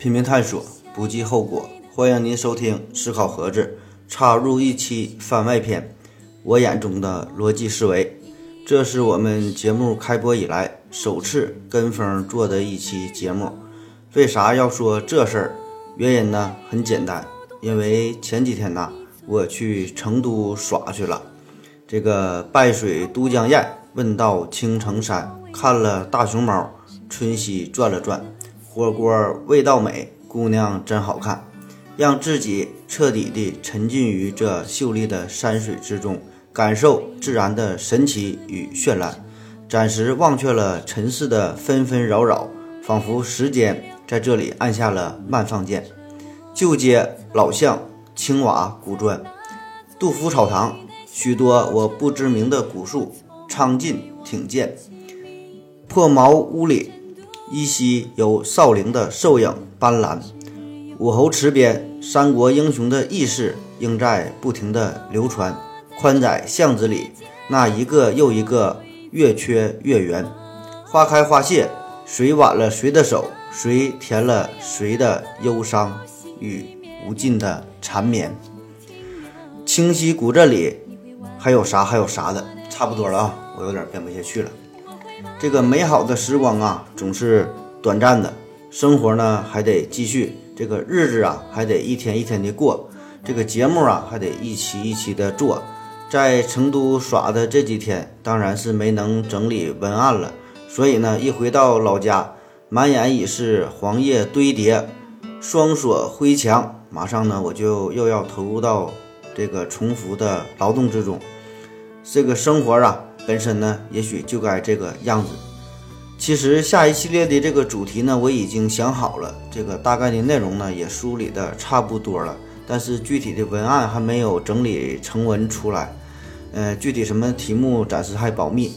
拼命探索，不计后果。欢迎您收听《思考盒子》，插入一期番外篇。我眼中的逻辑思维，这是我们节目开播以来首次跟风做的一期节目。为啥要说这事儿？原因呢很简单，因为前几天呐，我去成都耍去了。这个拜水都江堰，问道青城山，看了大熊猫，春熙转了转。火锅味道美，姑娘真好看，让自己彻底地沉浸于这秀丽的山水之中，感受自然的神奇与绚烂，暂时忘却了尘世的纷纷扰扰，仿佛时间在这里按下了慢放键。旧街老巷，青瓦古砖，杜甫草堂，许多我不知名的古树，苍劲挺健，破茅屋里。依稀有少陵的瘦影斑斓，武侯祠边三国英雄的轶事应在不停的流传。宽窄巷子里，那一个又一个月缺月圆，花开花谢，谁挽了谁的手，谁填了谁的忧伤与无尽的缠绵。清溪古镇里还有啥还有啥的，差不多了啊，我有点编不下去了。这个美好的时光啊，总是短暂的，生活呢还得继续，这个日子啊还得一天一天的过，这个节目啊还得一期一期的做。在成都耍的这几天，当然是没能整理文案了，所以呢，一回到老家，满眼已是黄叶堆叠，双锁灰墙，马上呢我就又要投入到这个重复的劳动之中，这个生活啊。本身呢，也许就该这个样子。其实下一系列的这个主题呢，我已经想好了，这个大概的内容呢也梳理的差不多了，但是具体的文案还没有整理成文出来。呃，具体什么题目暂时还保密。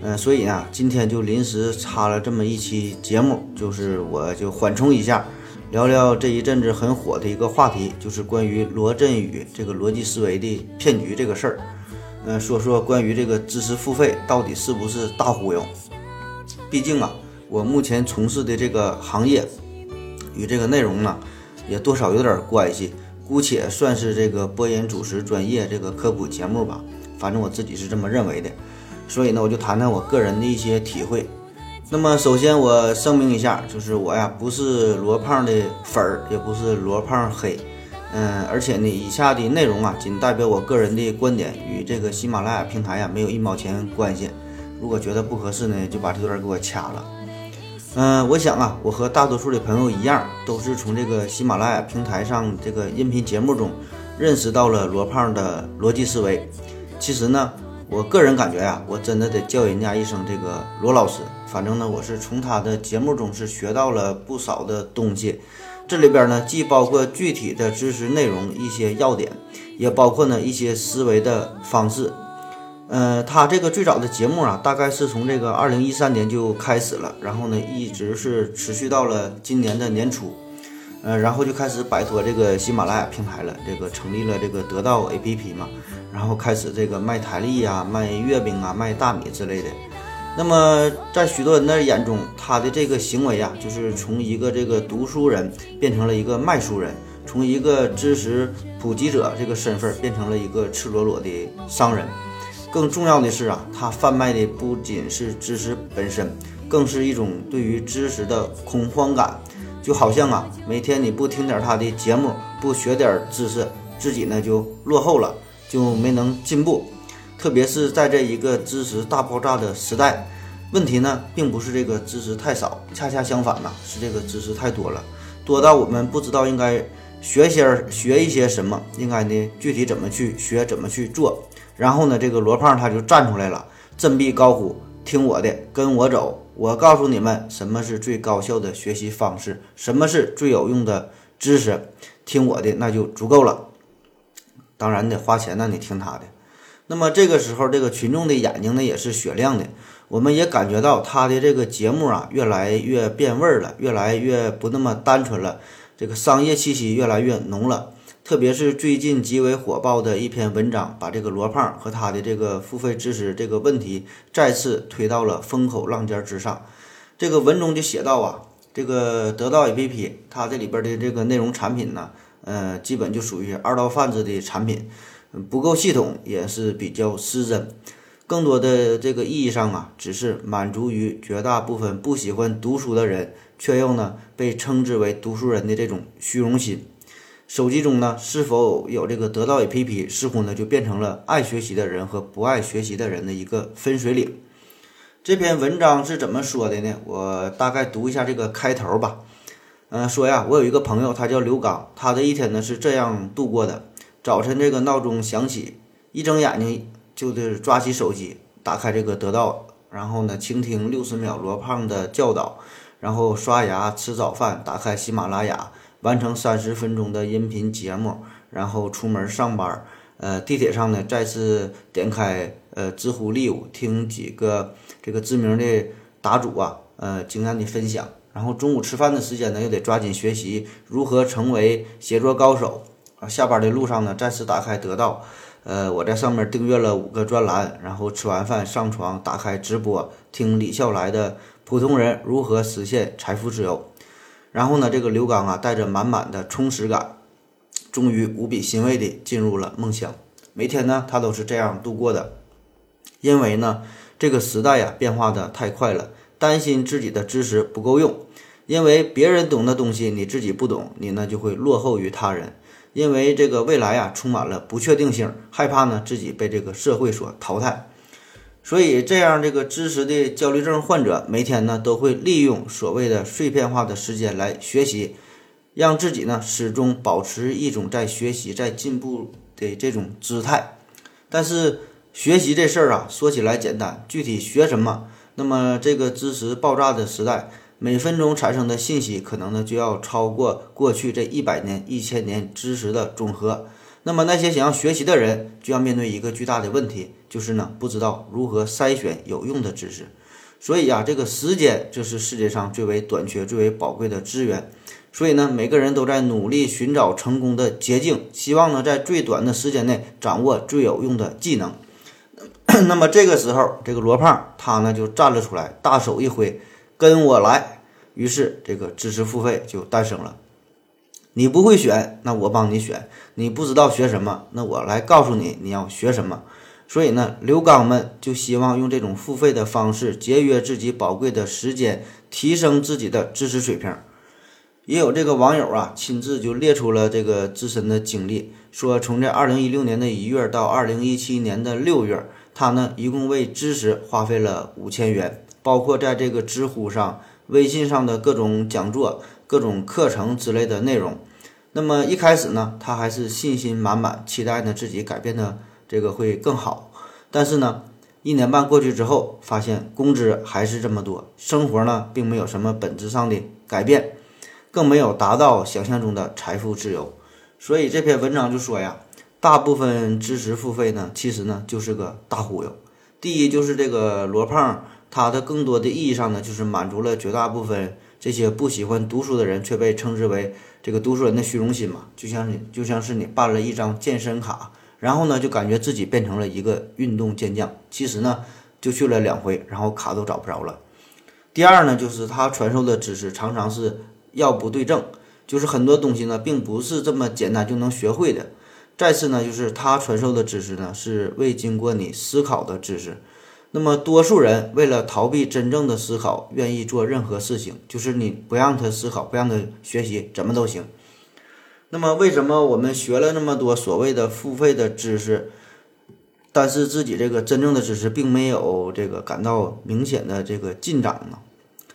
嗯，所以呢，今天就临时插了这么一期节目，就是我就缓冲一下，聊聊这一阵子很火的一个话题，就是关于罗振宇这个逻辑思维的骗局这个事儿。嗯，说说关于这个知识付费到底是不是大忽悠？毕竟啊，我目前从事的这个行业与这个内容呢，也多少有点关系。姑且算是这个播音主持专业这个科普节目吧，反正我自己是这么认为的。所以呢，我就谈谈我个人的一些体会。那么，首先我声明一下，就是我呀不是罗胖的粉儿，也不是罗胖黑。嗯，而且呢，以下的内容啊，仅代表我个人的观点，与这个喜马拉雅平台呀没有一毛钱关系。如果觉得不合适呢，就把这段给我掐了。嗯，我想啊，我和大多数的朋友一样，都是从这个喜马拉雅平台上这个音频节目中认识到了罗胖的逻辑思维。其实呢，我个人感觉呀，我真的得叫人家一声这个罗老师。反正呢，我是从他的节目中是学到了不少的东西。这里边呢，既包括具体的知识内容一些要点，也包括呢一些思维的方式。呃，他这个最早的节目啊，大概是从这个二零一三年就开始了，然后呢一直是持续到了今年的年初，呃，然后就开始摆脱这个喜马拉雅平台了，这个成立了这个得到 APP 嘛，然后开始这个卖台历呀、卖月饼啊、卖大米之类的。那么，在许多人的眼中，他的这个行为啊，就是从一个这个读书人变成了一个卖书人，从一个知识普及者这个身份变成了一个赤裸裸的商人。更重要的是啊，他贩卖的不仅是知识本身，更是一种对于知识的恐慌感。就好像啊，每天你不听点他的节目，不学点知识，自己呢就落后了，就没能进步。特别是在这一个知识大爆炸的时代，问题呢并不是这个知识太少，恰恰相反呐，是这个知识太多了，多到我们不知道应该学些学一些什么，应该呢具体怎么去学，怎么去做。然后呢，这个罗胖他就站出来了，振臂高呼：“听我的，跟我走，我告诉你们什么是最高效的学习方式，什么是最有用的知识，听我的那就足够了。当然得花钱呢，你听他的。”那么这个时候，这个群众的眼睛呢也是雪亮的，我们也感觉到他的这个节目啊越来越变味儿了，越来越不那么单纯了，这个商业气息越来越浓了。特别是最近极为火爆的一篇文章，把这个罗胖和他的这个付费知识这个问题再次推到了风口浪尖之上。这个文中就写到啊，这个得到 APP 它这里边的这个内容产品呢，呃，基本就属于二道贩子的产品，不够系统，也是比较失真。更多的这个意义上啊，只是满足于绝大部分不喜欢读书的人，却又呢被称之为读书人的这种虚荣心。手机中呢是否有这个得到 APP，似乎呢就变成了爱学习的人和不爱学习的人的一个分水岭。这篇文章是怎么说的呢？我大概读一下这个开头吧。嗯，说呀，我有一个朋友，他叫刘刚，他的一天呢是这样度过的：早晨这个闹钟响起，一睁眼睛。就得抓起手机，打开这个得到，然后呢，倾听六十秒罗胖的教导，然后刷牙吃早饭，打开喜马拉雅，完成三十分钟的音频节目，然后出门上班。呃，地铁上呢，再次点开呃知乎 Live，听几个这个知名的答主啊，呃，经验的分享。然后中午吃饭的时间呢，又得抓紧学习如何成为写作高手。啊，下班的路上呢，再次打开得到。呃，我在上面订阅了五个专栏，然后吃完饭上床，打开直播，听李笑来的《普通人如何实现财富自由》。然后呢，这个刘刚啊，带着满满的充实感，终于无比欣慰地进入了梦乡。每天呢，他都是这样度过的。因为呢，这个时代呀，变化的太快了，担心自己的知识不够用，因为别人懂的东西你自己不懂，你呢就会落后于他人。因为这个未来呀充满了不确定性，害怕呢自己被这个社会所淘汰，所以这样这个知识的焦虑症患者每天呢都会利用所谓的碎片化的时间来学习，让自己呢始终保持一种在学习、在进步的这种姿态。但是学习这事儿啊说起来简单，具体学什么？那么这个知识爆炸的时代。每分钟产生的信息可能呢就要超过过去这一百年、一千年知识的总和。那么那些想要学习的人就要面对一个巨大的问题，就是呢不知道如何筛选有用的知识。所以呀，这个时间就是世界上最为短缺、最为宝贵的资源。所以呢，每个人都在努力寻找成功的捷径，希望呢在最短的时间内掌握最有用的技能。那么这个时候，这个罗胖他呢就站了出来，大手一挥。跟我来，于是这个知识付费就诞生了。你不会选，那我帮你选；你不知道学什么，那我来告诉你你要学什么。所以呢，刘刚们就希望用这种付费的方式节约自己宝贵的时间，提升自己的知识水平。也有这个网友啊，亲自就列出了这个自身的经历，说从这二零一六年的一月到二零一七年的六月，他呢一共为知识花费了五千元。包括在这个知乎上、微信上的各种讲座、各种课程之类的内容。那么一开始呢，他还是信心满满，期待呢自己改变的这个会更好。但是呢，一年半过去之后，发现工资还是这么多，生活呢并没有什么本质上的改变，更没有达到想象中的财富自由。所以这篇文章就说呀，大部分知识付费呢，其实呢就是个大忽悠。第一就是这个罗胖。他的更多的意义上呢，就是满足了绝大部分这些不喜欢读书的人，却被称之为这个读书人的虚荣心嘛。就像你就像是你办了一张健身卡，然后呢就感觉自己变成了一个运动健将，其实呢就去了两回，然后卡都找不着了。第二呢，就是他传授的知识常常是要不对症，就是很多东西呢并不是这么简单就能学会的。再次呢，就是他传授的知识呢是未经过你思考的知识。那么，多数人为了逃避真正的思考，愿意做任何事情，就是你不让他思考，不让他学习，怎么都行。那么，为什么我们学了那么多所谓的付费的知识，但是自己这个真正的知识并没有这个感到明显的这个进展呢？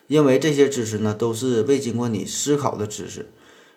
因为这些知识呢，都是未经过你思考的知识。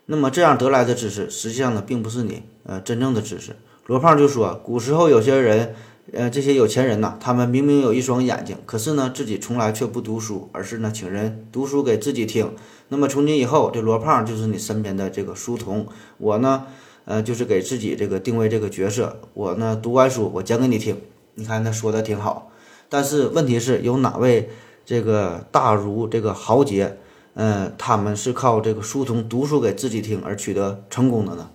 那么这样得来的知识，实际上呢，并不是你呃真正的知识。罗胖就说，古时候有些人。呃，这些有钱人呐，他们明明有一双眼睛，可是呢，自己从来却不读书，而是呢，请人读书给自己听。那么从今以后，这罗胖就是你身边的这个书童，我呢，呃，就是给自己这个定位这个角色。我呢，读完书，我讲给你听。你看他说的挺好，但是问题是有哪位这个大儒这个豪杰，嗯，他们是靠这个书童读书给自己听而取得成功的呢？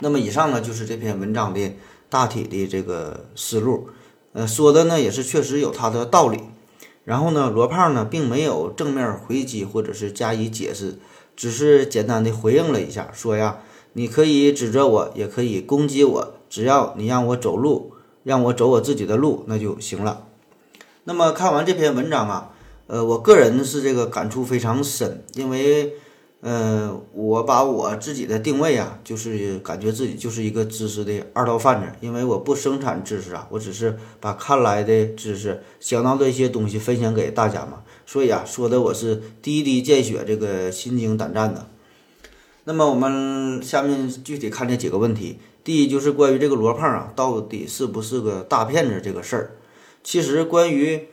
那么以上呢，就是这篇文章的。大体的这个思路，呃，说的呢也是确实有它的道理。然后呢，罗胖呢并没有正面回击或者是加以解释，只是简单的回应了一下，说呀，你可以指责我，也可以攻击我，只要你让我走路，让我走我自己的路，那就行了。那么看完这篇文章啊，呃，我个人是这个感触非常深，因为。呃，我把我自己的定位啊，就是感觉自己就是一个知识的二道贩子，因为我不生产知识啊，我只是把看来的知识、想到的一些东西分享给大家嘛，所以啊，说的我是滴滴见血，这个心惊胆战的。那么我们下面具体看这几个问题，第一就是关于这个罗胖啊，到底是不是个大骗子这个事儿，其实关于。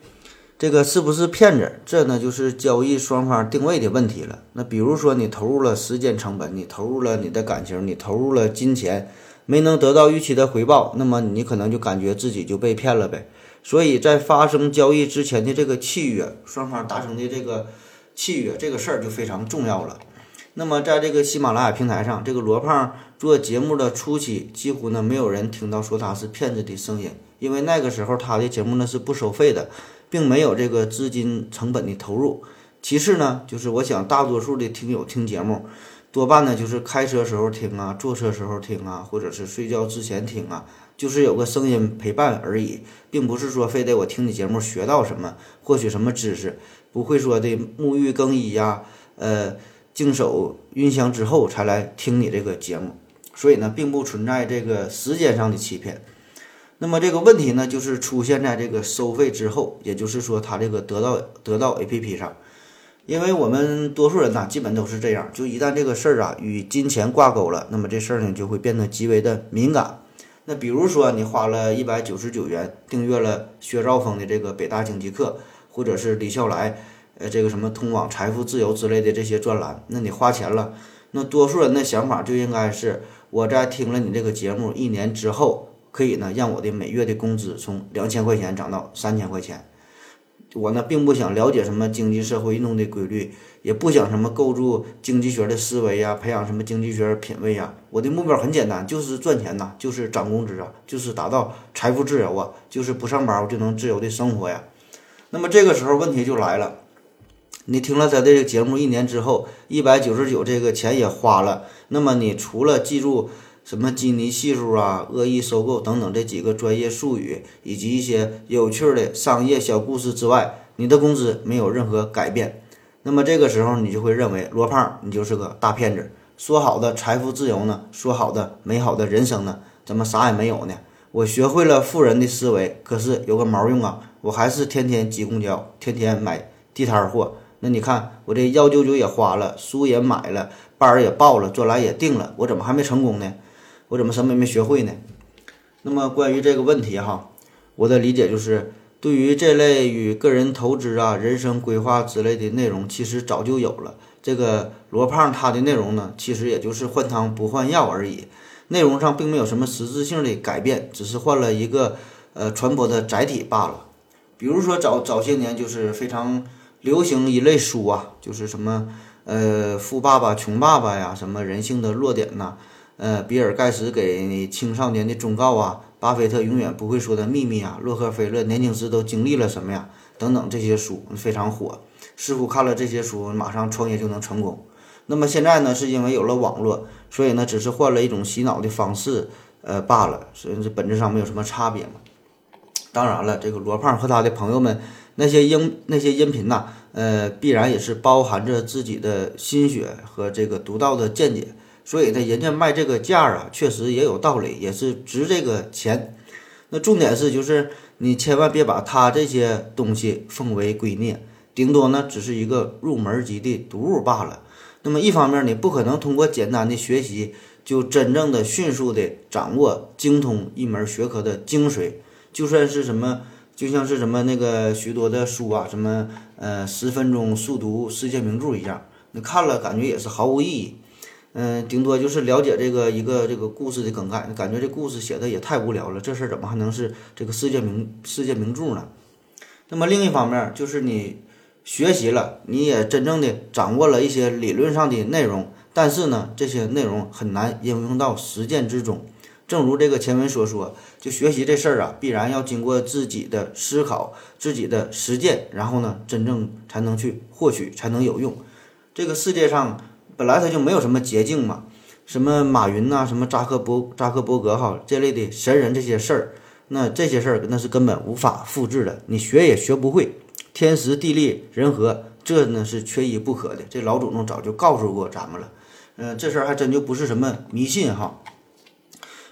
这个是不是骗子？这呢就是交易双方定位的问题了。那比如说你投入了时间成本，你投入了你的感情，你投入了金钱，没能得到预期的回报，那么你可能就感觉自己就被骗了呗。所以在发生交易之前的这个契约，双方达成的这个契约，这个事儿就非常重要了。那么在这个喜马拉雅平台上，这个罗胖做节目的初期，几乎呢没有人听到说他是骗子的声音，因为那个时候他的节目呢是不收费的。并没有这个资金成本的投入。其次呢，就是我想大多数的听友听节目，多半呢就是开车时候听啊，坐车时候听啊，或者是睡觉之前听啊，就是有个声音陪伴而已，并不是说非得我听你节目学到什么，获取什么知识，不会说的沐浴更衣呀，呃，净手熏香之后才来听你这个节目。所以呢，并不存在这个时间上的欺骗。那么这个问题呢，就是出现在这个收费之后，也就是说，它这个得到得到 APP 上，因为我们多数人呢，基本都是这样，就一旦这个事儿啊与金钱挂钩了，那么这事儿呢就会变得极为的敏感。那比如说，你花了一百九十九元订阅了薛兆丰的这个北大经济课，或者是李笑来，呃，这个什么通往财富自由之类的这些专栏，那你花钱了，那多数人的想法就应该是，我在听了你这个节目一年之后。可以呢，让我的每月的工资从两千块钱涨到三千块钱。我呢，并不想了解什么经济社会运动的规律，也不想什么构筑经济学的思维呀，培养什么经济学品味呀。我的目标很简单，就是赚钱呐，就是涨工资啊，就是达到财富自由啊，就是不上班我就能自由的生活呀。那么这个时候问题就来了，你听了他这个节目一年之后，一百九十九这个钱也花了，那么你除了记住。什么基尼系数啊、恶意收购等等这几个专业术语，以及一些有趣的商业小故事之外，你的工资没有任何改变。那么这个时候，你就会认为罗胖你就是个大骗子。说好的财富自由呢？说好的美好的人生呢？怎么啥也没有呢？我学会了富人的思维，可是有个毛用啊！我还是天天挤公交，天天买地摊货。那你看，我这幺九九也花了，书也买了，班儿也报了，专栏也定了，我怎么还没成功呢？我怎么什么也没学会呢？那么关于这个问题哈，我的理解就是，对于这类与个人投资啊、人生规划之类的内容，其实早就有了。这个罗胖他的内容呢，其实也就是换汤不换药而已，内容上并没有什么实质性的改变，只是换了一个呃传播的载体罢了。比如说早早些年就是非常流行一类书啊，就是什么呃富爸爸穷爸爸呀，什么人性的弱点呐。呃，比尔盖茨给青少年的忠告啊，巴菲特永远不会说的秘密啊，洛克菲勒年轻时都经历了什么呀？等等这些书非常火，似乎看了这些书马上创业就能成功。那么现在呢，是因为有了网络，所以呢，只是换了一种洗脑的方式，呃罢了，所以这本质上没有什么差别嘛。当然了，这个罗胖和他的朋友们那些音那些音频呐，呃，必然也是包含着自己的心血和这个独到的见解。所以呢，人家卖这个价啊，确实也有道理，也是值这个钱。那重点是，就是你千万别把他这些东西奉为圭臬，顶多呢只是一个入门级的读物罢了。那么一方面，你不可能通过简单的学习就真正的迅速的掌握精通一门学科的精髓。就算是什么，就像是什么那个许多的书啊，什么呃十分钟速读世界名著一样，你看了感觉也是毫无意义。嗯，顶多就是了解这个一个这个故事的梗概，感觉这故事写的也太无聊了，这事儿怎么还能是这个世界名世界名著呢？那么另一方面，就是你学习了，你也真正的掌握了一些理论上的内容，但是呢，这些内容很难应用到实践之中。正如这个前文所说，就学习这事儿啊，必然要经过自己的思考、自己的实践，然后呢，真正才能去获取，才能有用。这个世界上本来它就没有什么捷径嘛，什么马云呐，什么扎克伯扎克伯格哈这类的神人这些事儿，那这些事儿那是根本无法复制的，你学也学不会。天时地利人和，这呢是缺一不可的。这老祖宗早就告诉过咱们了。嗯，这事儿还真就不是什么迷信哈。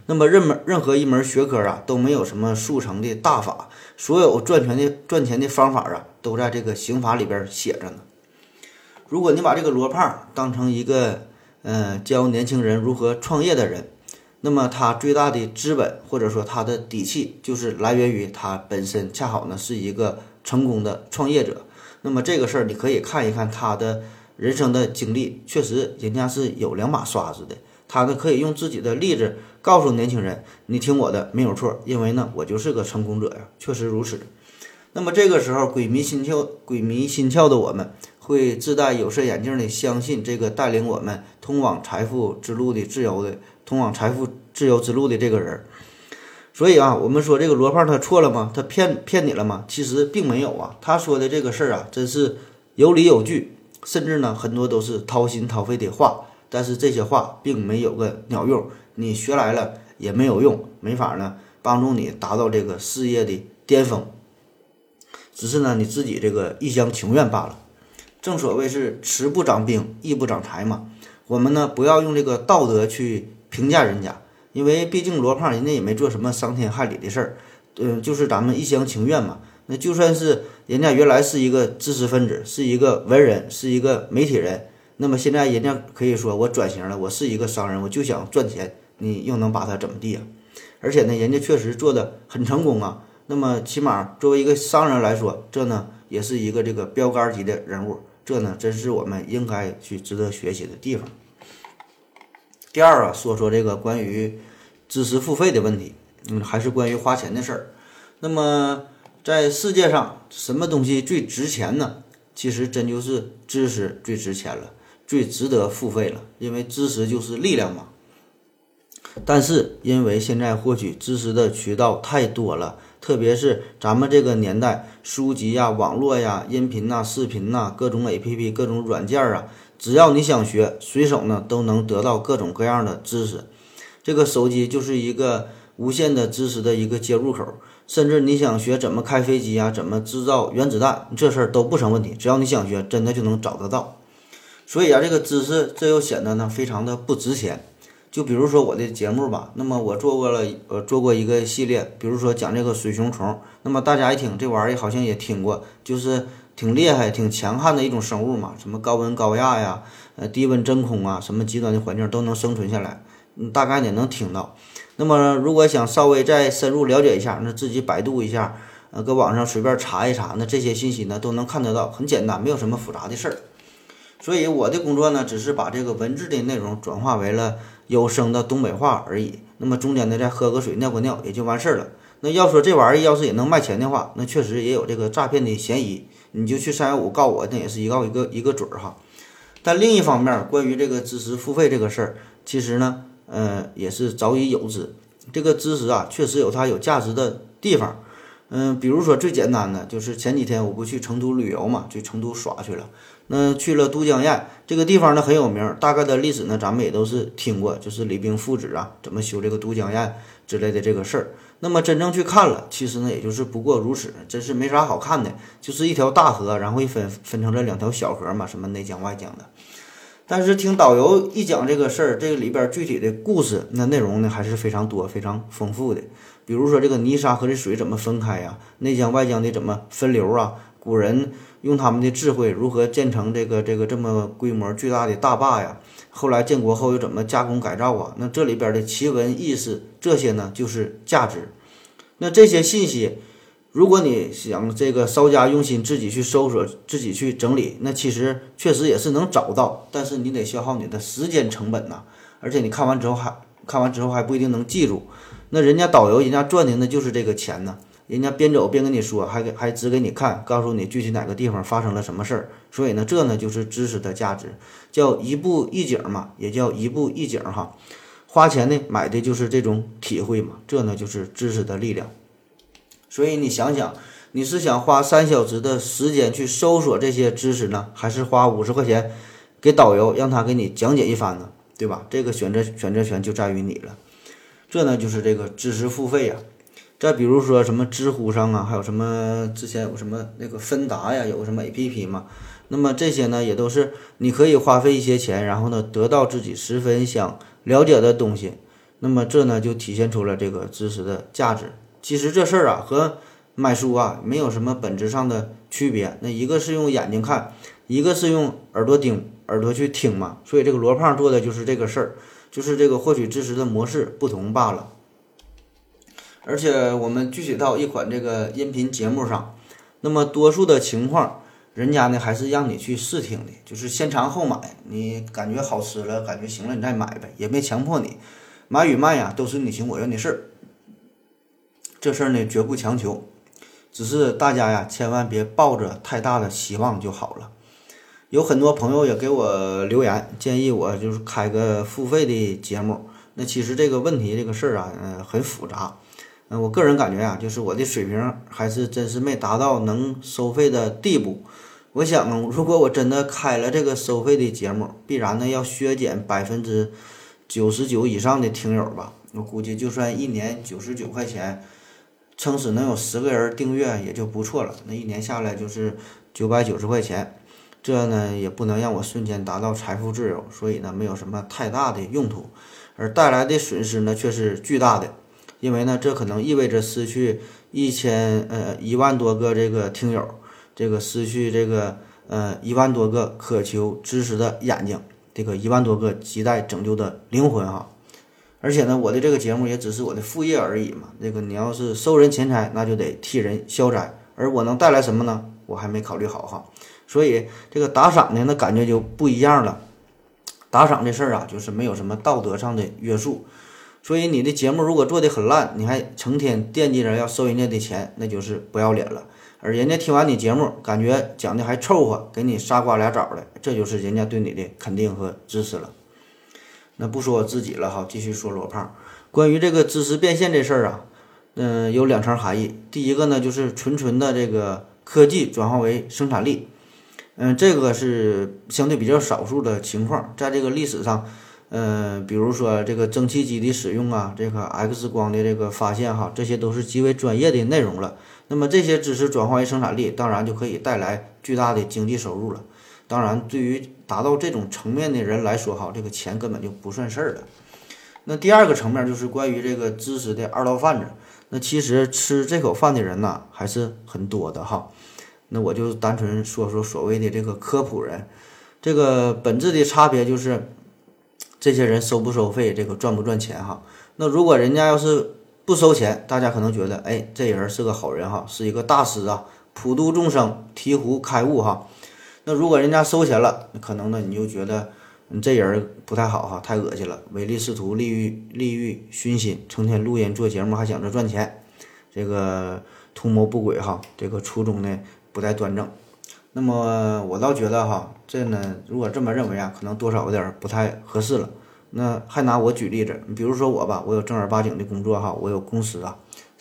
那么任门任何一门学科啊，都没有什么速成的大法，所有赚钱的赚钱的方法啊，都在这个刑法里边写着呢。如果你把这个罗胖当成一个嗯教年轻人如何创业的人，那么他最大的资本或者说他的底气，就是来源于他本身恰好呢是一个成功的创业者。那么这个事儿你可以看一看他的人生的经历，确实人家是有两把刷子的。他呢可以用自己的例子告诉年轻人：“你听我的，没有错，因为呢，我就是个成功者呀，确实如此。”那么这个时候，鬼迷心窍、鬼迷心窍的我们，会自带有色眼镜的相信这个带领我们通往财富之路的自由的、通往财富自由之路的这个人。所以啊，我们说这个罗胖他错了吗？他骗骗你了吗？其实并没有啊，他说的这个事儿啊，真是有理有据，甚至呢，很多都是掏心掏肺的话。但是这些话并没有个鸟用，你学来了也没有用，没法呢帮助你达到这个事业的巅峰。只是呢你自己这个一厢情愿罢了。正所谓是慈不长兵，义不长财嘛。我们呢不要用这个道德去评价人家，因为毕竟罗胖人家也没做什么伤天害理的事儿，嗯，就是咱们一厢情愿嘛。那就算是人家原来是一个知识分子，是一个文人，是一个媒体人。那么现在人家可以说我转型了，我是一个商人，我就想赚钱，你又能把他怎么地啊？而且呢，人家确实做的很成功啊。那么起码作为一个商人来说，这呢也是一个这个标杆级的人物，这呢真是我们应该去值得学习的地方。第二啊，说说这个关于知识付费的问题，嗯，还是关于花钱的事儿。那么在世界上，什么东西最值钱呢？其实真就是知识最值钱了。最值得付费了，因为知识就是力量嘛。但是因为现在获取知识的渠道太多了，特别是咱们这个年代，书籍呀、网络呀、音频呐、视频呐、各种 APP、各种软件啊，只要你想学，随手呢都能得到各种各样的知识。这个手机就是一个无限的知识的一个接入口，甚至你想学怎么开飞机呀、怎么制造原子弹，这事儿都不成问题，只要你想学，真的就能找得到。所以啊，这个知识这又显得呢非常的不值钱。就比如说我的节目吧，那么我做过了，呃，做过一个系列，比如说讲这个水熊虫。那么大家一听这玩意儿好像也听过，就是挺厉害、挺强悍的一种生物嘛，什么高温高压呀，呃，低温真空啊，什么极端的环境都能生存下来，嗯，大概也能听到。那么如果想稍微再深入了解一下，那自己百度一下，呃，搁网上随便查一查，那这些信息呢都能看得到，很简单，没有什么复杂的事儿。所以我的工作呢，只是把这个文字的内容转化为了有声的东北话而已。那么中间呢，再喝个水、尿个尿也就完事儿了。那要说这玩意儿要是也能卖钱的话，那确实也有这个诈骗的嫌疑。你就去三幺五告我，那也是一告一个一个准儿哈。但另一方面，关于这个知识付费这个事儿，其实呢，呃，也是早已有之。这个知识啊，确实有它有价值的地方。嗯，比如说最简单的，就是前几天我不去成都旅游嘛，去成都耍去了。那去了都江堰这个地方呢很有名，大概的历史呢咱们也都是听过，就是李冰父子啊怎么修这个都江堰之类的这个事儿。那么真正去看了，其实呢也就是不过如此，真是没啥好看的，就是一条大河，然后一分分成了两条小河嘛，什么内江外江的。但是听导游一讲这个事儿，这个里边具体的故事那内容呢还是非常多、非常丰富的。比如说这个泥沙和这水怎么分开呀？内江外江的怎么分流啊？古人。用他们的智慧如何建成这个这个这么规模巨大的大坝呀？后来建国后又怎么加工改造啊？那这里边的奇闻异事，这些呢就是价值。那这些信息，如果你想这个稍加用心，自己去搜索，自己去整理，那其实确实也是能找到，但是你得消耗你的时间成本呐。而且你看完之后还看完之后还不一定能记住。那人家导游人家赚的那就是这个钱呢。人家边走边跟你说，还给还指给你看，告诉你具体哪个地方发生了什么事儿。所以呢，这呢就是知识的价值，叫一步一景嘛，也叫一步一景哈。花钱呢买的就是这种体会嘛，这呢就是知识的力量。所以你想想，你是想花三小时的时间去搜索这些知识呢，还是花五十块钱给导游让他给你讲解一番呢？对吧？这个选择选择权就在于你了。这呢就是这个知识付费呀。再比如说什么知乎上啊，还有什么之前有什么那个芬达呀，有什么 A P P 嘛。那么这些呢也都是你可以花费一些钱，然后呢得到自己十分想了解的东西。那么这呢就体现出了这个知识的价值。其实这事儿啊和买书啊没有什么本质上的区别。那一个是用眼睛看，一个是用耳朵听，耳朵去听嘛。所以这个罗胖做的就是这个事儿，就是这个获取知识的模式不同罢了。而且我们具体到一款这个音频节目上，那么多数的情况，人家呢还是让你去试听的，就是先尝后买。你感觉好吃了，感觉行了，你再买呗，也没强迫你。买与卖呀，都是你情我愿的事儿。这事儿呢，绝不强求，只是大家呀，千万别抱着太大的希望就好了。有很多朋友也给我留言，建议我就是开个付费的节目。那其实这个问题这个事儿啊，嗯，很复杂。嗯，我个人感觉啊，就是我的水平还是真是没达到能收费的地步。我想，如果我真的开了这个收费的节目，必然呢要削减百分之九十九以上的听友吧。我估计，就算一年九十九块钱。撑死能有十个人订阅也就不错了，那一年下来就是九百九十块钱，这呢也不能让我瞬间达到财富自由，所以呢没有什么太大的用途，而带来的损失呢却是巨大的，因为呢这可能意味着失去一千呃一万多个这个听友，这个失去这个呃一万多个渴求知识的眼睛，这个一万多个亟待拯救的灵魂哈。而且呢，我的这个节目也只是我的副业而已嘛。这个你要是收人钱财，那就得替人消灾。而我能带来什么呢？我还没考虑好哈。所以这个打赏呢，那感觉就不一样了。打赏这事儿啊，就是没有什么道德上的约束。所以你的节目如果做的很烂，你还成天惦记着要收人家的钱，那就是不要脸了。而人家听完你节目，感觉讲的还凑合，给你仨瓜俩枣的，这就是人家对你的肯定和支持了。那不说我自己了哈，继续说罗胖。关于这个知识变现这事儿啊，嗯，有两层含义。第一个呢，就是纯纯的这个科技转化为生产力，嗯，这个是相对比较少数的情况。在这个历史上，嗯，比如说这个蒸汽机的使用啊，这个 X 光的这个发现哈，这些都是极为专业的内容了。那么这些知识转化为生产力，当然就可以带来巨大的经济收入了。当然，对于达到这种层面的人来说，哈，这个钱根本就不算事儿了。那第二个层面就是关于这个知识的二道贩子。那其实吃这口饭的人呢，还是很多的哈。那我就单纯说说所谓的这个科普人，这个本质的差别就是，这些人收不收费，这个赚不赚钱哈。那如果人家要是不收钱，大家可能觉得，哎，这人是个好人哈，是一个大师啊，普度众生，醍醐开悟哈。那如果人家收钱了，可能呢你就觉得你这人不太好哈，太恶心了，唯利是图，利欲利欲熏心，成天录音做节目还想着赚钱，这个图谋不轨哈，这个初衷呢不太端正。那么我倒觉得哈，这呢如果这么认为啊，可能多少有点不太合适了。那还拿我举例子，你比如说我吧，我有正儿八经的工作哈，我有公司啊，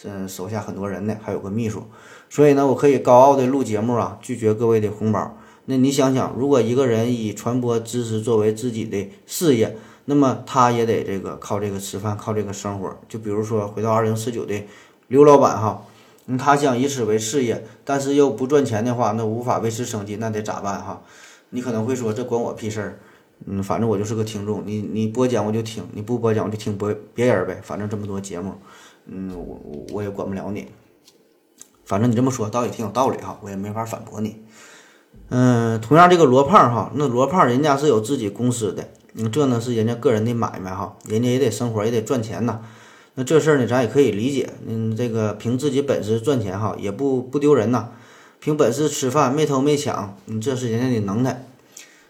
嗯，手下很多人呢，还有个秘书，所以呢，我可以高傲的录节目啊，拒绝各位的红包。那你想想，如果一个人以传播知识作为自己的事业，那么他也得这个靠这个吃饭，靠这个生活。就比如说回到二零四九的刘老板哈，嗯，他想以此为事业，但是又不赚钱的话，那无法维持生计，那得咋办哈？你可能会说这关我屁事儿，嗯，反正我就是个听众，你你播讲我就听，你不播讲我就听播别人呗，反正这么多节目，嗯，我我也管不了你。反正你这么说倒也挺有道理哈，我也没法反驳你。嗯，同样这个罗胖哈，那罗胖人家是有自己公司的，嗯，这呢是人家个人的买卖哈，人家也得生活，也得赚钱呐。那这事儿呢，咱也可以理解，嗯，这个凭自己本事赚钱哈，也不不丢人呐。凭本事吃饭，没偷没抢，嗯，这是人家的能耐。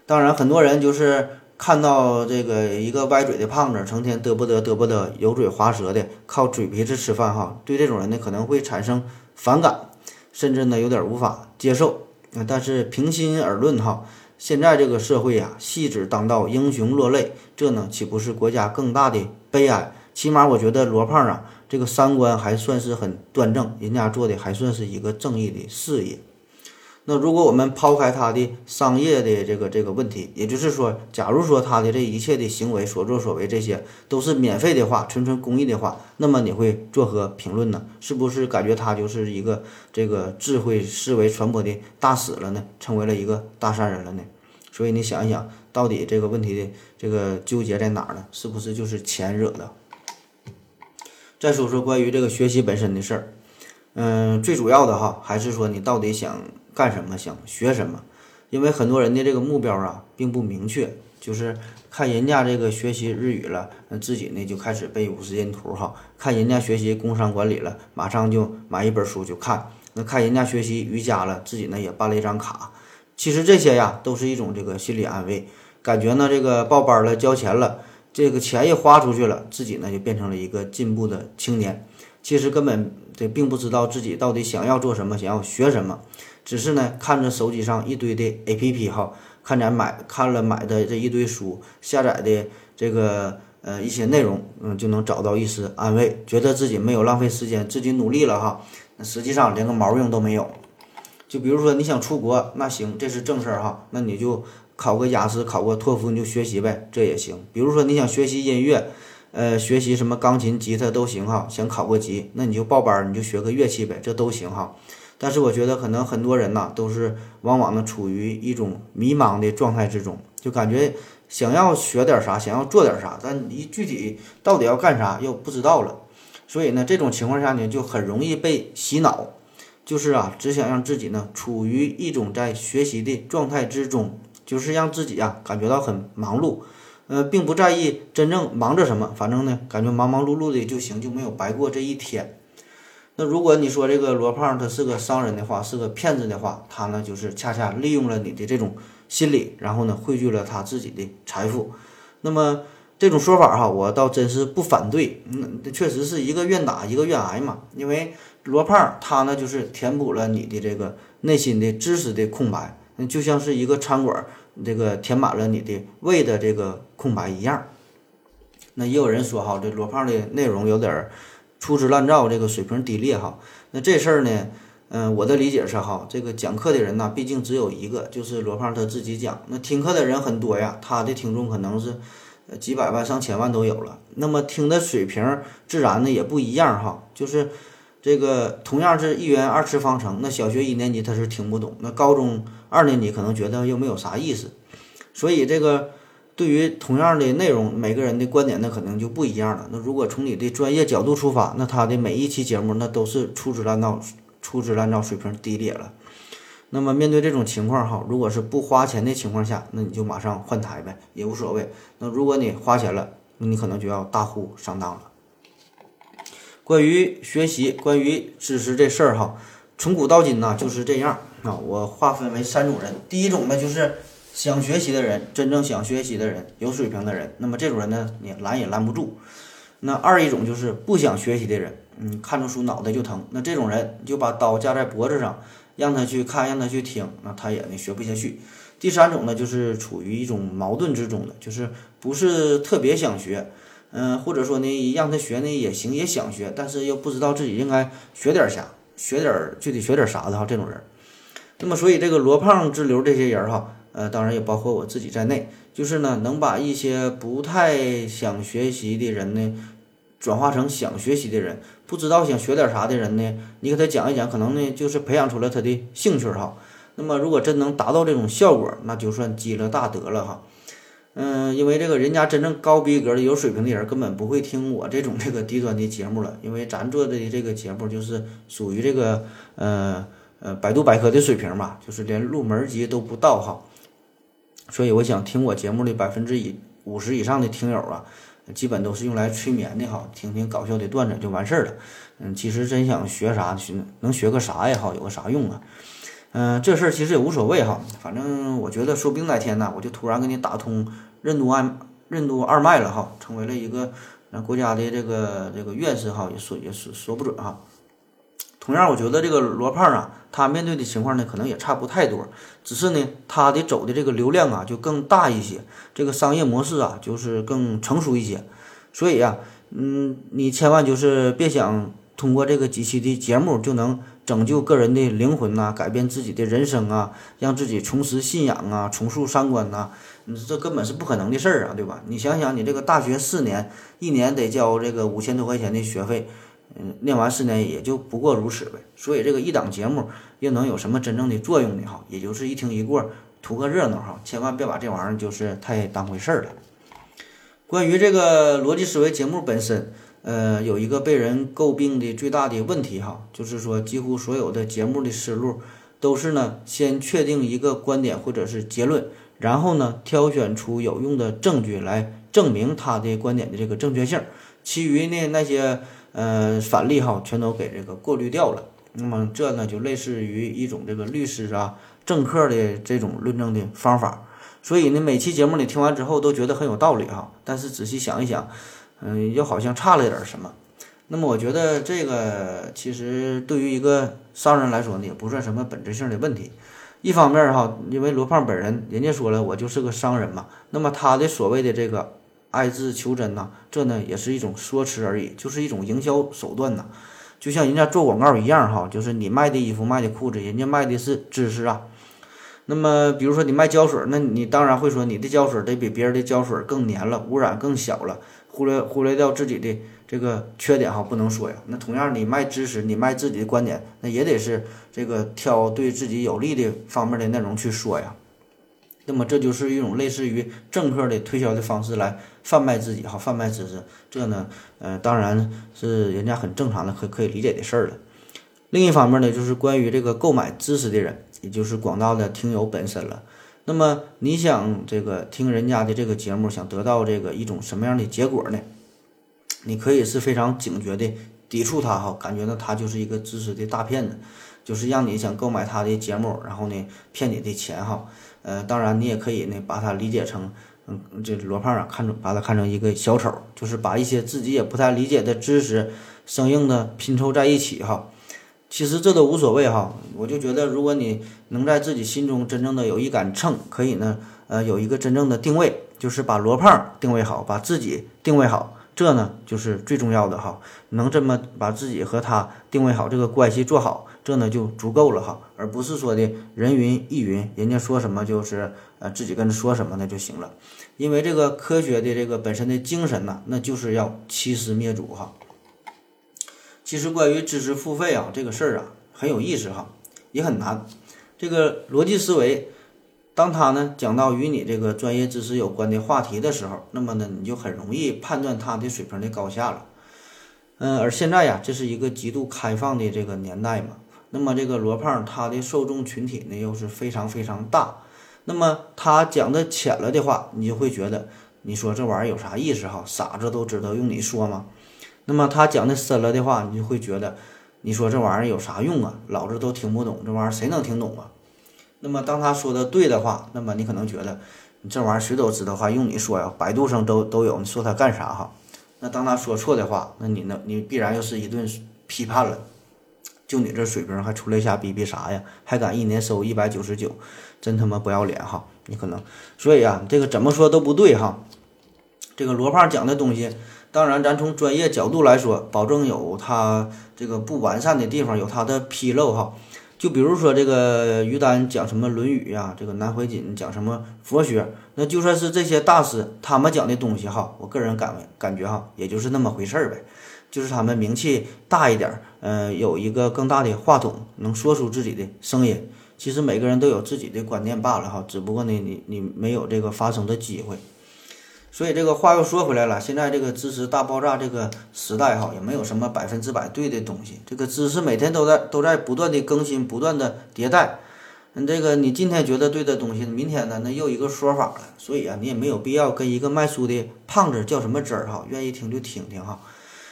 当然，很多人就是看到这个一个歪嘴的胖子，成天嘚不嘚嘚不嘚，油嘴滑舌的，靠嘴皮子吃饭哈，对这种人呢可能会产生反感，甚至呢有点无法接受。但是平心而论哈，现在这个社会呀，戏子当道，英雄落泪，这呢岂不是国家更大的悲哀。起码我觉得罗胖啊，这个三观还算是很端正，人家做的还算是一个正义的事业。那如果我们抛开他的商业的这个这个问题，也就是说，假如说他的这一切的行为所作所为这些都是免费的话，纯纯公益的话，那么你会作何评论呢？是不是感觉他就是一个这个智慧思维传播的大使了呢？成为了一个大善人了呢？所以你想一想，到底这个问题的这个纠结在哪儿呢？是不是就是钱惹的？再说说关于这个学习本身的事儿，嗯，最主要的哈，还是说你到底想。干什么想学什么？因为很多人的这个目标啊并不明确，就是看人家这个学习日语了，那自己呢就开始背五十音图哈；看人家学习工商管理了，马上就买一本书就看；那看人家学习瑜伽了，自己呢也办了一张卡。其实这些呀都是一种这个心理安慰，感觉呢这个报班了交钱了，这个钱也花出去了，自己呢就变成了一个进步的青年。其实根本这并不知道自己到底想要做什么，想要学什么。只是呢，看着手机上一堆的 A P P 哈，看咱买看了买的这一堆书，下载的这个呃一些内容，嗯，就能找到一丝安慰，觉得自己没有浪费时间，自己努力了哈。那实际上连个毛用都没有。就比如说你想出国，那行，这是正事儿哈，那你就考个雅思，考个托福，你就学习呗，这也行。比如说你想学习音乐，呃，学习什么钢琴、吉他都行哈，想考个级，那你就报班，你就学个乐器呗，这都行哈。但是我觉得可能很多人呐，都是往往呢处于一种迷茫的状态之中，就感觉想要学点啥，想要做点啥，但你具体到底要干啥又不知道了。所以呢，这种情况下呢，就很容易被洗脑，就是啊，只想让自己呢处于一种在学习的状态之中，就是让自己啊感觉到很忙碌，呃，并不在意真正忙着什么，反正呢感觉忙忙碌碌的就行，就没有白过这一天。那如果你说这个罗胖他是个商人的话，是个骗子的话，他呢就是恰恰利用了你的这种心理，然后呢汇聚了他自己的财富。那么这种说法哈，我倒真是不反对。嗯，确实是一个愿打一个愿挨嘛。因为罗胖他呢就是填补了你的这个内心的知识的空白，就像是一个餐馆这个填满了你的胃的这个空白一样。那也有人说哈，这罗胖的内容有点。粗制滥造，这个水平低劣哈。那这事儿呢，嗯，我的理解是哈，这个讲课的人呢，毕竟只有一个，就是罗胖他自己讲。那听课的人很多呀，他的听众可能是几百万、上千万都有了。那么听的水平自然呢也不一样哈。就是这个同样是一元二次方程，那小学一年级他是听不懂，那高中二年级可能觉得又没有啥意思。所以这个。对于同样的内容，每个人的观点那可能就不一样了。那如果从你的专业角度出发，那他的每一期节目那都是粗制滥造、粗制滥造、水平低劣了。那么面对这种情况哈，如果是不花钱的情况下，那你就马上换台呗，也无所谓。那如果你花钱了，你可能就要大呼上当了。关于学习、关于知识这事儿哈，从古到今呢就是这样啊。我划分为三种人，第一种呢就是。想学习的人，真正想学习的人，有水平的人，那么这种人呢，你拦也拦不住。那二一种就是不想学习的人，嗯，看着书脑袋就疼，那这种人就把刀架在脖子上，让他去看，让他去听，那他也呢学不下去。第三种呢，就是处于一种矛盾之中的，就是不是特别想学，嗯，或者说呢，让他学呢也行，也想学，但是又不知道自己应该学点啥，学点具体学点啥的哈，这种人。那么所以这个罗胖之流这些人哈。呃，当然也包括我自己在内，就是呢，能把一些不太想学习的人呢，转化成想学习的人，不知道想学点啥的人呢，你给他讲一讲，可能呢就是培养出来他的兴趣哈。那么如果真能达到这种效果，那就算积了大德了哈。嗯，因为这个人家真正高逼格的有水平的人，根本不会听我这种这个低端的节目了，因为咱做的这个节目就是属于这个呃呃百度百科的水平吧，就是连入门级都不到哈。所以我想听我节目的百分之以五十以上的听友啊，基本都是用来催眠的哈，听听搞笑的段子就完事儿了。嗯，其实真想学啥，学能学个啥也好，有个啥用啊？嗯，这事儿其实也无所谓哈，反正我觉得说不定哪天呢，我就突然给你打通任督二任督二脉了哈，成为了一个那国家的这个这个院士哈，也说也说说不准哈。同样，我觉得这个罗胖啊，他面对的情况呢，可能也差不太多，只是呢，他的走的这个流量啊，就更大一些，这个商业模式啊，就是更成熟一些。所以呀，嗯，你千万就是别想通过这个几期的节目就能拯救个人的灵魂呐，改变自己的人生啊，让自己重拾信仰啊，重塑三观呐，你这根本是不可能的事儿啊，对吧？你想想，你这个大学四年，一年得交这个五千多块钱的学费。嗯，念完四年也就不过如此呗。所以这个一档节目又能有什么真正的作用呢？哈，也就是一听一过，图个热闹哈。千万别把这玩意儿就是太当回事儿了。关于这个逻辑思维节目本身，呃，有一个被人诟病的最大的问题哈，就是说几乎所有的节目的思路都是呢，先确定一个观点或者是结论，然后呢，挑选出有用的证据来证明他的观点的这个正确性，其余呢那些。呃，反例哈，全都给这个过滤掉了。那么这呢，就类似于一种这个律师啊、政客的这种论证的方法。所以呢，每期节目你听完之后都觉得很有道理哈，但是仔细想一想，嗯，又好像差了点什么。那么我觉得这个其实对于一个商人来说呢，也不算什么本质性的问题。一方面哈，因为罗胖本人人家说了，我就是个商人嘛。那么他的所谓的这个。爱自求真呐，这呢也是一种说辞而已，就是一种营销手段呐，就像人家做广告一样哈，就是你卖的衣服、卖的裤子，人家卖的是知识啊。那么比如说你卖胶水，那你当然会说你的胶水得比别人的胶水更粘了，污染更小了，忽略忽略掉自己的这个缺点哈，不能说呀。那同样你卖知识，你卖自己的观点，那也得是这个挑对自己有利的方面的内容去说呀。那么这就是一种类似于政客的推销的方式来贩卖自己哈，贩卖知识，这呢，呃，当然是人家很正常的可可以理解的事儿了。另一方面呢，就是关于这个购买知识的人，也就是广大的听友本身了。那么你想这个听人家的这个节目，想得到这个一种什么样的结果呢？你可以是非常警觉的抵触他哈，感觉到他就是一个知识的大骗子，就是让你想购买他的节目，然后呢骗你的钱哈。呃，当然，你也可以呢，把它理解成，嗯，这罗胖啊，看成把它看成一个小丑，就是把一些自己也不太理解的知识生硬的拼凑在一起哈。其实这都无所谓哈，我就觉得，如果你能在自己心中真正的有一杆秤，可以呢，呃，有一个真正的定位，就是把罗胖定位好，把自己定位好。这呢，就是最重要的哈，能这么把自己和他定位好，这个关系做好，这呢就足够了哈，而不是说的人云亦云，人家说什么就是呃自己跟着说什么呢就行了。因为这个科学的这个本身的精神呢，那就是要欺师灭祖哈。其实关于知识付费啊这个事儿啊很有意思哈，也很难。这个逻辑思维。当他呢讲到与你这个专业知识有关的话题的时候，那么呢你就很容易判断他的水平的高下了。嗯，而现在呀，这是一个极度开放的这个年代嘛。那么这个罗胖他的受众群体呢又是非常非常大。那么他讲的浅了的话，你就会觉得你说这玩意儿有啥意思哈？傻子都知道用你说吗？那么他讲的深了的话，你就会觉得你说这玩意儿有啥用啊？老子都听不懂，这玩意儿谁能听懂啊？那么，当他说的对的话，那么你可能觉得你这玩意儿谁都知道话，用你说呀，百度上都都有，你说他干啥哈？那当他说错的话，那你呢？你必然又是一顿批判了。就你这水平，还出来瞎逼逼啥呀？还敢一年收一百九十九，真他妈不要脸哈！你可能，所以啊，这个怎么说都不对哈。这个罗胖讲的东西，当然咱从专业角度来说，保证有他这个不完善的地方，有他的纰漏哈。就比如说这个于丹讲什么《论语》呀，这个南怀瑾讲什么佛学，那就算是这些大师他们讲的东西哈，我个人感感觉哈，也就是那么回事儿呗，就是他们名气大一点儿，嗯，有一个更大的话筒，能说出自己的声音。其实每个人都有自己的观念罢了哈，只不过呢，你你没有这个发声的机会。所以这个话又说回来了，现在这个知识大爆炸这个时代哈，也没有什么百分之百对的东西。这个知识每天都在都在不断的更新，不断的迭代。嗯，这个你今天觉得对的东西，明天呢那又一个说法了。所以啊，你也没有必要跟一个卖书的胖子较什么真儿哈，愿意听就听听哈。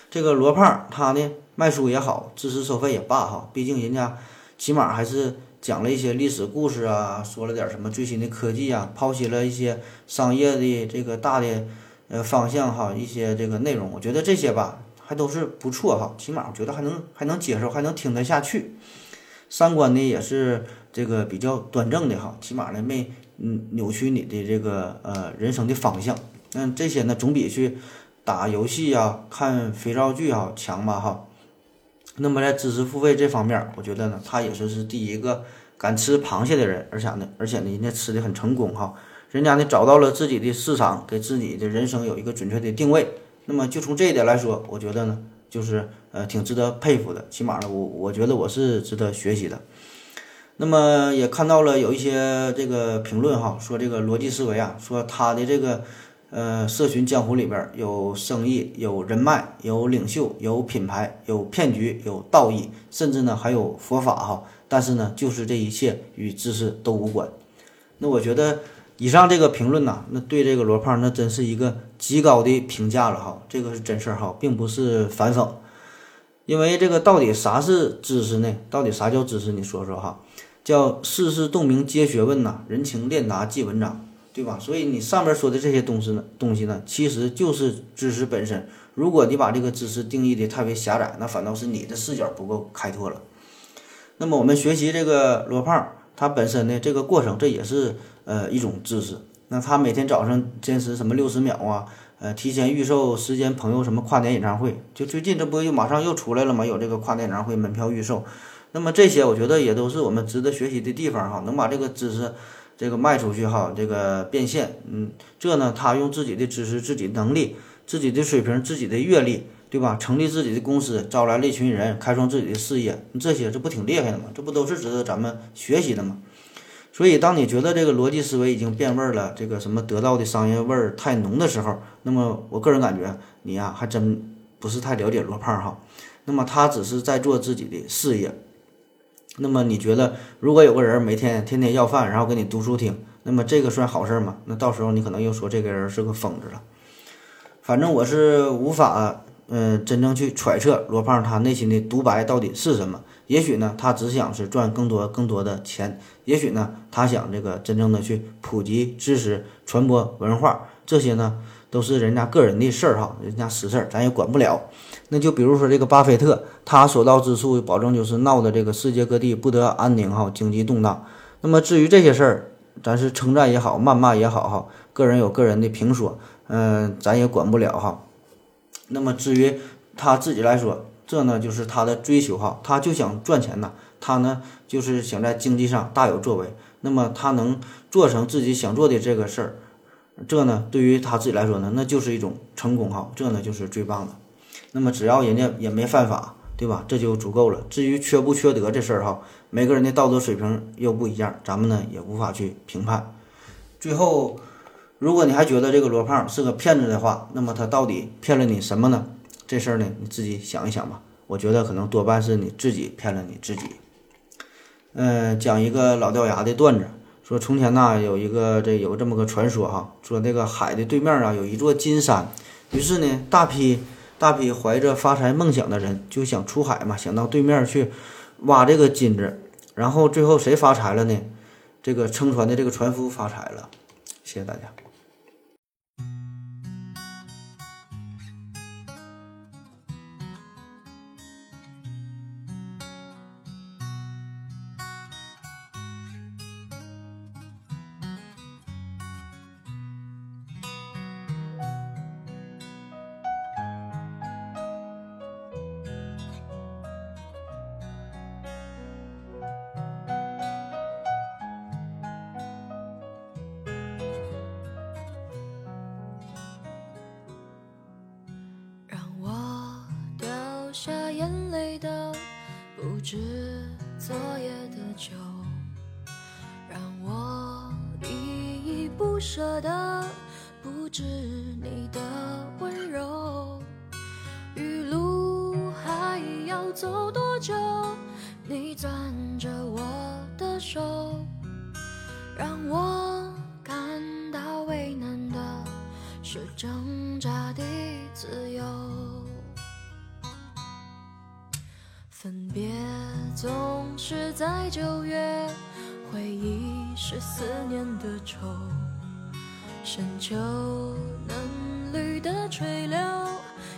这个罗胖他呢卖书也好，知识收费也罢哈，毕竟人家起码还是。讲了一些历史故事啊，说了点什么最新的科技啊，剖析了一些商业的这个大的呃方向哈，一些这个内容，我觉得这些吧还都是不错哈，起码我觉得还能还能接受，还能听得下去。三观呢也是这个比较端正的哈，起码呢没嗯扭曲你的这个呃人生的方向。那这些呢总比去打游戏啊、看肥皂剧啊强吧哈。那么在知识付费这方面，我觉得呢，他也是是第一个敢吃螃蟹的人，而且呢，而且呢，人家吃的很成功哈，人家呢找到了自己的市场，给自己的人生有一个准确的定位。那么就从这一点来说，我觉得呢，就是呃挺值得佩服的，起码呢，我我觉得我是值得学习的。那么也看到了有一些这个评论哈，说这个逻辑思维啊，说他的这个。呃，社群江湖里边有生意，有人脉，有领袖，有品牌，有骗局，有道义，甚至呢还有佛法哈。但是呢，就是这一切与知识都无关。那我觉得以上这个评论呐，那对这个罗胖那真是一个极高的评价了哈。这个是真事儿哈，并不是反讽。因为这个到底啥是知识呢？到底啥叫知识？你说说哈。叫世事洞明皆学问呐，人情练达即文章。对吧？所以你上面说的这些东西呢，东西呢，其实就是知识本身。如果你把这个知识定义的太为狭窄，那反倒是你的视角不够开拓了。那么我们学习这个罗胖，他本身的这个过程，这也是呃一种知识。那他每天早上坚持什么六十秒啊，呃，提前预售时间朋友什么跨年演唱会，就最近这不又马上又出来了吗？有这个跨年演唱会门票预售。那么这些我觉得也都是我们值得学习的地方哈，能把这个知识。这个卖出去哈，这个变现，嗯，这呢，他用自己的知识、自己能力、自己的水平、自己的阅历，对吧？成立自己的公司，招来了一群人，开创自己的事业，这些这不挺厉害的吗？这不都是值得咱们学习的吗？所以，当你觉得这个逻辑思维已经变味儿了，这个什么得到的商业味儿太浓的时候，那么我个人感觉你呀，还真不是太了解罗胖哈。那么他只是在做自己的事业。那么你觉得，如果有个人每天天天要饭，然后给你读书听，那么这个算好事吗？那到时候你可能又说这个人是个疯子了。反正我是无法，嗯，真正去揣测罗胖他内心的独白到底是什么。也许呢，他只想是赚更多更多的钱；也许呢，他想这个真正的去普及知识、传播文化，这些呢。都是人家个人的事儿哈，人家私事儿咱也管不了。那就比如说这个巴菲特，他所到之处，保证就是闹的这个世界各地不得安宁哈，经济动荡。那么至于这些事儿，咱是称赞也好，谩骂也好哈，个人有个人的评说，嗯，咱也管不了哈。那么至于他自己来说，这呢就是他的追求哈，他就想赚钱呐，他呢就是想在经济上大有作为。那么他能做成自己想做的这个事儿。这呢，对于他自己来说呢，那就是一种成功哈，这呢就是最棒的。那么只要人家也没犯法，对吧？这就足够了。至于缺不缺德这事儿哈，每个人的道德水平又不一样，咱们呢也无法去评判。最后，如果你还觉得这个罗胖是个骗子的话，那么他到底骗了你什么呢？这事儿呢，你自己想一想吧。我觉得可能多半是你自己骗了你自己。嗯，讲一个老掉牙的段子。说从前呐，有一个这有这么个传说哈，说那个海的对面啊有一座金山，于是呢，大批大批怀着发财梦想的人就想出海嘛，想到对面去挖这个金子，然后最后谁发财了呢？这个撑船的这个船夫发财了。谢谢大家。